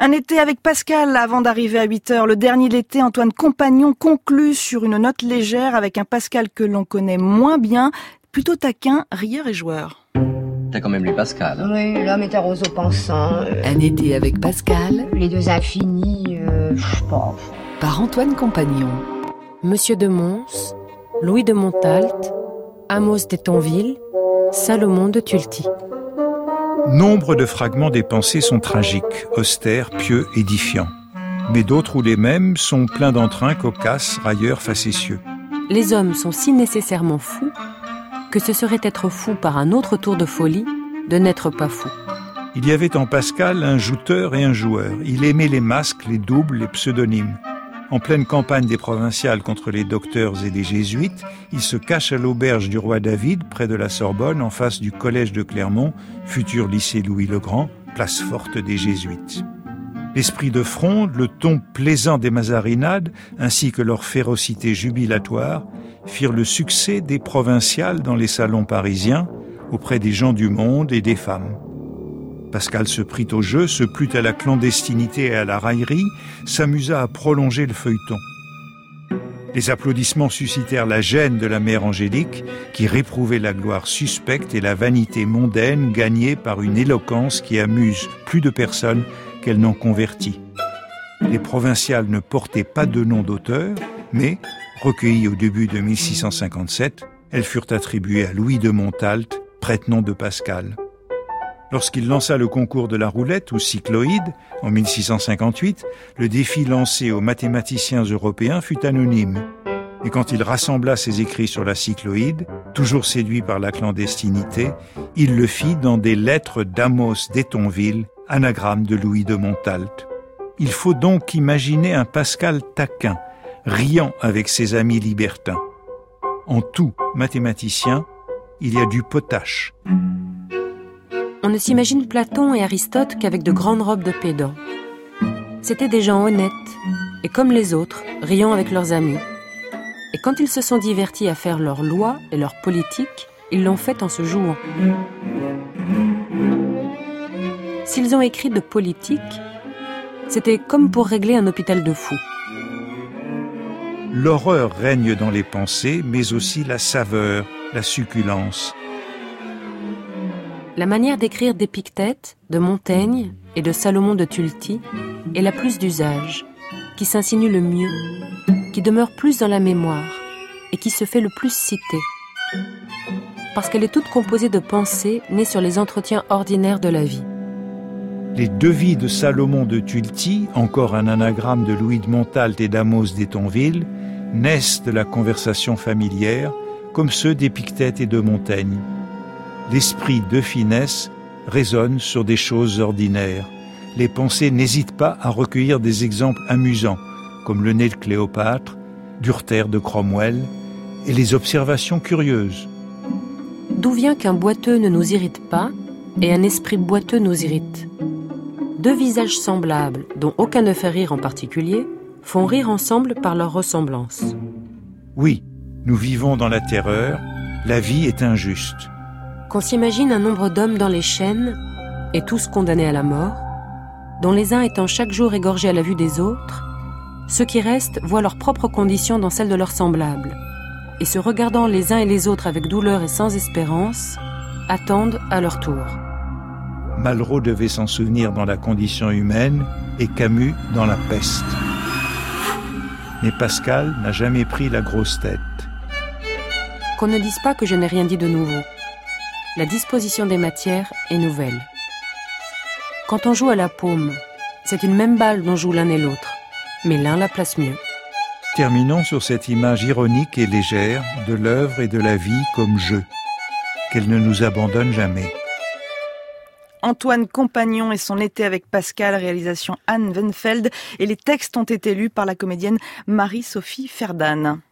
Un été avec Pascal avant d'arriver à 8 heures. Le dernier l'été, Antoine Compagnon conclut sur une note légère avec un Pascal que l'on connaît moins bien, plutôt taquin, rieur et joueur. T'as quand même lu Pascal. hein? Oui, l'homme est un roseau pensant. euh, Un été avec Pascal? Les deux infinis, euh, je sais pas. par Antoine Compagnon. Monsieur de Mons, Louis de Montalt, Amos d'Etonville, Salomon de Tulti. Nombre de fragments des pensées sont tragiques, austères, pieux, édifiants. Mais d'autres ou les mêmes sont pleins d'entrain, cocasses, railleurs, facétieux. Les hommes sont si nécessairement fous que ce serait être fou par un autre tour de folie de n'être pas fou. Il y avait en Pascal un jouteur et un joueur. Il aimait les masques, les doubles, les pseudonymes. En pleine campagne des provinciales contre les docteurs et les jésuites, il se cache à l'auberge du roi David, près de la Sorbonne, en face du collège de Clermont, futur lycée Louis le Grand, place forte des jésuites. L'esprit de fronde, le ton plaisant des mazarinades, ainsi que leur férocité jubilatoire, firent le succès des provinciales dans les salons parisiens, auprès des gens du monde et des femmes. Pascal se prit au jeu, se plut à la clandestinité et à la raillerie, s'amusa à prolonger le feuilleton. Les applaudissements suscitèrent la gêne de la mère Angélique, qui réprouvait la gloire suspecte et la vanité mondaine gagnée par une éloquence qui amuse plus de personnes qu'elle n'en convertit. Les provinciales ne portaient pas de nom d'auteur, mais, recueillies au début de 1657, elles furent attribuées à Louis de Montalt, prête-nom de Pascal. Lorsqu'il lança le concours de la roulette ou cycloïde en 1658, le défi lancé aux mathématiciens européens fut anonyme. Et quand il rassembla ses écrits sur la cycloïde, toujours séduit par la clandestinité, il le fit dans des lettres d'Amos d'Etonville, anagramme de Louis de Montalt. Il faut donc imaginer un Pascal taquin, riant avec ses amis libertins. En tout mathématicien, il y a du potache. On ne s'imagine Platon et Aristote qu'avec de grandes robes de pédants. C'étaient des gens honnêtes, et comme les autres, riant avec leurs amis. Et quand ils se sont divertis à faire leurs lois et leurs politiques, ils l'ont fait en se jouant. S'ils ont écrit de politique, c'était comme pour régler un hôpital de fous. L'horreur règne dans les pensées, mais aussi la saveur, la succulence. La manière d'écrire d'Épictète, de Montaigne et de Salomon de Tulti est la plus d'usage, qui s'insinue le mieux, qui demeure plus dans la mémoire et qui se fait le plus citer. Parce qu'elle est toute composée de pensées nées sur les entretiens ordinaires de la vie. Les deux vies de Salomon de Tulti, encore un anagramme de Louis de Montalt et d'Amos d'Etonville, naissent de la conversation familière, comme ceux d'Épictète et de Montaigne. L'esprit de finesse résonne sur des choses ordinaires. Les pensées n'hésitent pas à recueillir des exemples amusants, comme le nez de Cléopâtre, Durter de Cromwell, et les observations curieuses. D'où vient qu'un boiteux ne nous irrite pas et un esprit boiteux nous irrite? Deux visages semblables, dont aucun ne fait rire en particulier, font rire ensemble par leur ressemblance. Oui, nous vivons dans la terreur, la vie est injuste. Qu'on s'imagine un nombre d'hommes dans les chaînes, et tous condamnés à la mort, dont les uns étant chaque jour égorgés à la vue des autres, ceux qui restent voient leurs propres conditions dans celles de leurs semblables, et se regardant les uns et les autres avec douleur et sans espérance, attendent à leur tour. Malraux devait s'en souvenir dans la condition humaine et Camus dans la peste. Mais Pascal n'a jamais pris la grosse tête. Qu'on ne dise pas que je n'ai rien dit de nouveau. La disposition des matières est nouvelle. Quand on joue à la paume, c'est une même balle dont joue l'un et l'autre, mais l'un la place mieux. Terminons sur cette image ironique et légère de l'œuvre et de la vie comme jeu. Qu'elle ne nous abandonne jamais. Antoine Compagnon et son été avec Pascal, réalisation Anne Wenfeld, et les textes ont été lus par la comédienne Marie-Sophie Ferdan.